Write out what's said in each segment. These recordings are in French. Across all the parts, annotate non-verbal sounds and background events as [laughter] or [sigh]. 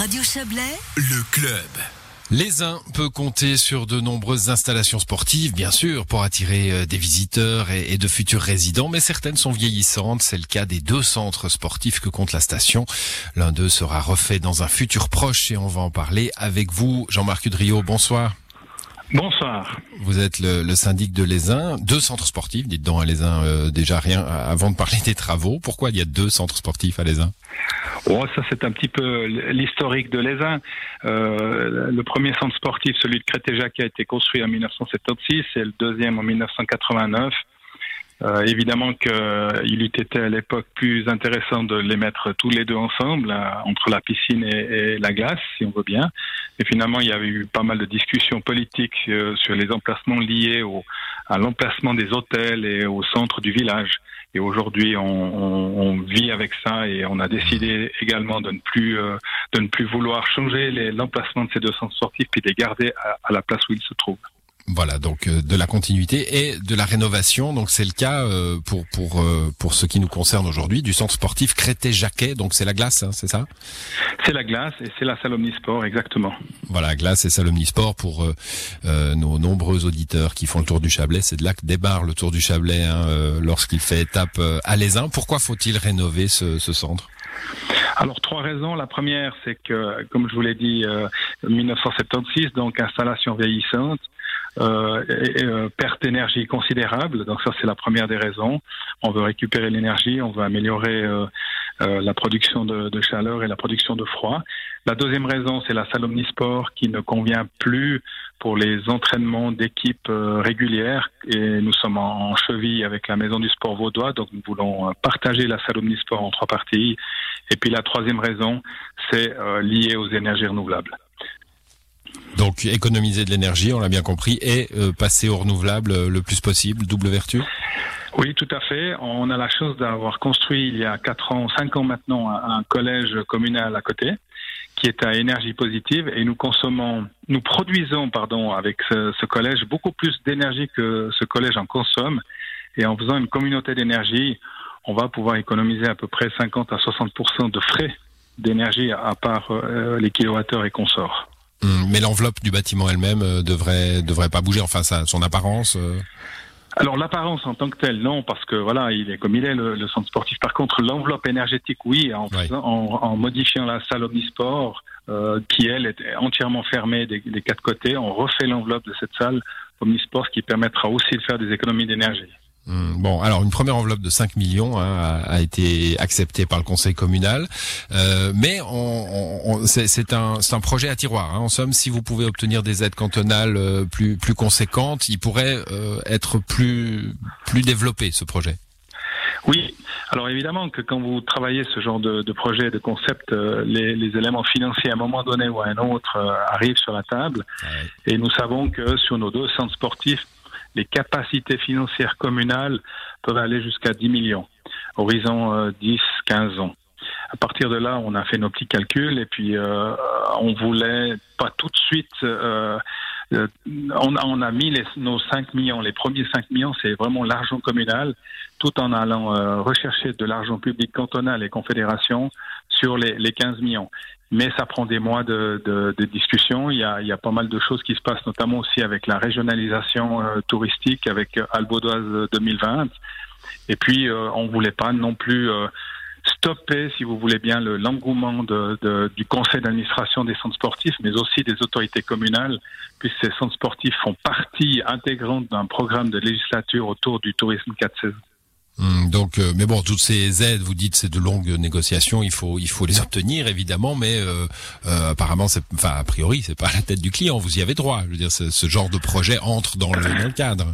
Radio Chablais, le club. Les uns peuvent compter sur de nombreuses installations sportives, bien sûr, pour attirer euh, des visiteurs et, de futurs résidents, mais certaines sont vieillissantes. C'est le cas des deux centres sportifs que compte la station. L'un d'eux sera refait dans un futur proche et on va en parler avec vous. Jean-Marc Udrio, bonsoir. Bonsoir. Vous êtes le, syndic de l'Aisin, deux centres sportifs, dites donc à l'Aisin euh, déjà rien avant de parler des travaux. Pourquoi il y a deux centres sportifs à l'Aisin Oh, ça c'est un petit peu l'historique de l'Aisin. Euh, le premier centre sportif, celui de Crétéjac, a été construit en 1976 et le deuxième en 1989. Euh, évidemment qu'il eût été à l'époque plus intéressant de les mettre tous les deux ensemble, euh, entre la piscine et, la glace, si on veut bien. Et finalement, il y avait eu pas mal de discussions politiques euh, sur les emplacements liés au, à l'emplacement des hôtels et au centre du village. Et aujourd'hui, on, vit avec ça et on a décidé également de ne plus euh, de ne plus vouloir changer l'emplacement de ces deux centres sportifs puis de les garder à, à la place où ils se trouvent. Voilà, donc euh, de la continuité et de la rénovation. Donc c'est le cas euh, pour pour euh, pour ce qui nous concerne aujourd'hui du centre sportif Crété-Jacquet. Donc c'est la glace, hein, c'est ça? C'est la glace et c'est la salle Omnisport, exactement. Voilà, glace et salle Omnisport pour nos nombreux auditeurs qui font le tour du Chablais. C'est de là que débarre le tour du Chablais hein, lorsqu'il fait étape à l'Aisin. Pourquoi faut-il rénover ce, ce centre? Alors trois raisons. La première, c'est que, comme je vous l'ai dit, 1976, donc installation vieillissante euh, euh, perte d'énergie considérable. Donc ça, c'est la première des raisons. On veut récupérer l'énergie, on veut améliorer euh, euh, la production de, de, chaleur et la production de froid. La deuxième raison, c'est la salle omnisport qui ne convient plus pour les entraînements d'équipes euh, régulières et nous sommes en, cheville avec la maison du sport vaudois, donc nous voulons partager la salle omnisport en trois parties. Et puis la troisième raison, c'est lié aux énergies renouvelables. Donc économiser de l'énergie, on l'a bien compris, et euh, passer au renouvelable euh, le plus possible, double vertu oui, tout à fait. On a la chance d'avoir construit il y a 4 ans, 5 ans maintenant, un collège communal à côté qui est à énergie positive et nous consommons, nous produisons, pardon, avec ce, ce collège beaucoup plus d'énergie que ce collège en consomme. Et en faisant une communauté d'énergie, on va pouvoir économiser à peu près 50 à 60 de frais d'énergie à part euh, les kilowattheures et consorts. Hum, mais l'enveloppe du bâtiment elle-même euh, devrait devrait pas bouger. Enfin, ça, son apparence. Euh. Alors l'apparence en tant que telle, non, parce que voilà, il est comme il est le, centre sportif. Par contre, l'enveloppe énergétique, oui, en, en, modifiant la salle omnisport, euh, qui elle est entièrement fermée des, des quatre côtés, on refait l'enveloppe de cette salle omnisport, ce qui permettra aussi de faire des économies d'énergie. Hmm, bon, alors une première enveloppe de 5 millions hein, a, été acceptée par le conseil communal, euh, mais on, c'est un, un projet à tiroir. Hein. En somme, si vous pouvez obtenir des aides cantonales euh, plus, plus conséquentes, il pourrait euh, être plus, plus développé ce projet. Oui, alors évidemment que quand vous travaillez ce genre de, de projet, de concept, les, les, éléments financiers à un moment donné ou à un autre arrivent sur la table. Et nous savons que sur nos deux centres sportifs, les capacités financières communales peuvent aller jusqu'à 10 millions, horizon 10, euh, 15 ans. À partir de là, on a fait nos petits calculs et puis euh, on voulait pas tout de suite. Euh, euh on, a, on, a, mis les, nos 5 millions. Les premiers 5 millions, c'est vraiment l'argent communal, tout en allant rechercher de l'argent public cantonal et confédération sur les, les 15 millions mais ça prend des mois de, de, de discussion. Il y, a, il y, a, pas mal de choses qui se passent, notamment aussi avec la régionalisation euh, touristique avec euh, Albodoise 2020. Et puis, euh, on voulait pas non plus euh, stopper, si vous voulez bien, l'engouement du conseil d'administration des centres sportifs, mais aussi des autorités communales, puisque ces centres sportifs font partie intégrante d'un programme de législature autour du tourisme 4 saisons. Hum, donc, euh, mais bon, toutes ces aides, vous dites, c'est de longues négociations. Il faut, les [laughs] obtenir évidemment, mais euh, euh, apparemment, enfin, a priori, c'est pas la tête du client. Vous y avez droit. Je veux dire, ce genre de projet entre dans le, cadre.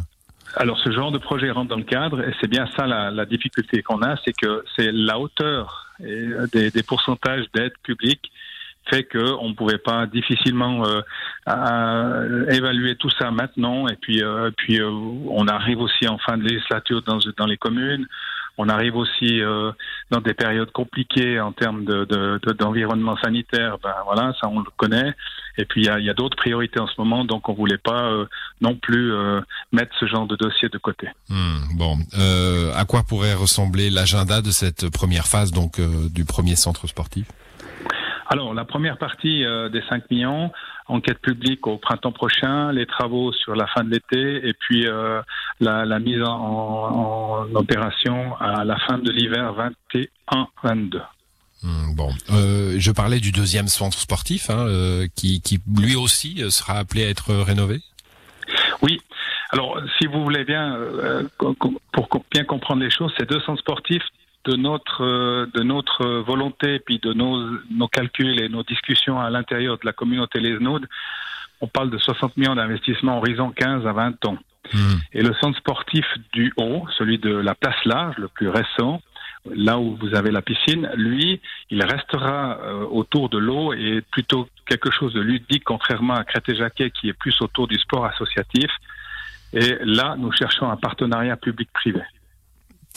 Alors, ce genre de projet rentre dans le cadre, et c'est bien ça la, difficulté qu'on a, c'est que c'est la hauteur des, pourcentages d'aide publique fait qu'on ne pouvait pas difficilement euh, évaluer tout ça maintenant. Et puis, euh, puis euh, on arrive aussi en fin de législature dans, dans les communes. On arrive aussi dans des périodes compliquées en termes d'environnement de, de, sanitaire. Ben voilà, ça on le connaît. Et puis il y a, d'autres priorités en ce moment, donc on voulait pas non plus mettre ce genre de dossier de côté. Hmm, bon, à quoi pourrait ressembler l'agenda de cette première phase donc du premier centre sportif? Alors, la première partie euh, des 5 millions, enquête publique au printemps prochain, les travaux sur la fin de l'été et puis euh, la, mise en, opération à la fin de l'hiver 21-22. Hmm, bon, euh, je parlais du deuxième centre sportif hein, qui, qui, lui aussi sera appelé à être rénové? Oui. Alors, si vous voulez bien, pour bien comprendre les choses, ces deux centres sportifs de notre euh, de notre volonté puis de nos nos calculs et nos discussions à l'intérieur de la communauté Les Nodes, on parle de 60 millions d'investissements horizon 15 à 20 ans. Hmm. Et le centre sportif du haut, celui de la place large, le plus récent, là où vous avez la piscine, lui, il restera euh, autour de l'eau et plutôt quelque chose de ludique, contrairement à Crété-Jacquet qui est plus autour du sport associatif. Et là, nous cherchons un partenariat public-privé.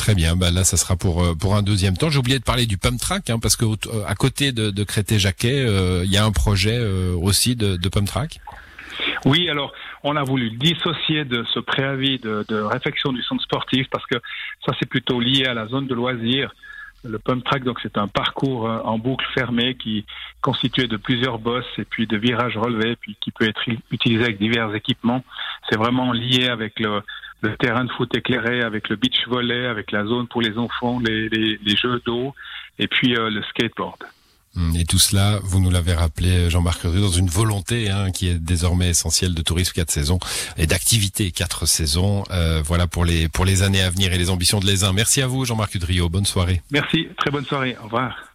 Très bien, bah là ça sera pour euh, pour un deuxième temps. J'ai oublié de parler du pump track hein, parce que euh, à côté de, de Crété-Jacquet, euh, il y a un projet aussi de, de pump track? Oui, alors on a voulu dissocier de ce préavis de, de réflexion du centre sportif parce que ça c'est plutôt lié à la zone de loisirs. Le pump track, donc c'est un parcours en boucle fermé qui constitué de plusieurs bosses et puis de virages relevés, puis qui peut être utilisé avec divers équipements. C'est vraiment lié avec le, le terrain de foot éclairé avec le beach volley, avec la zone pour les enfants, les, les, les jeux d'eau et puis euh, le skateboard. Hum, et tout cela, vous nous l'avez rappelé, Jean-Marc Rue, dans une volonté hein, qui est désormais essentielle de tourisme quatre saisons et d'activité quatre saisons. Euh, voilà pour les pour les années à venir et les ambitions de les uns. Merci à vous, Jean-Marc Udrio. Bonne soirée. Merci, très bonne soirée. Au revoir.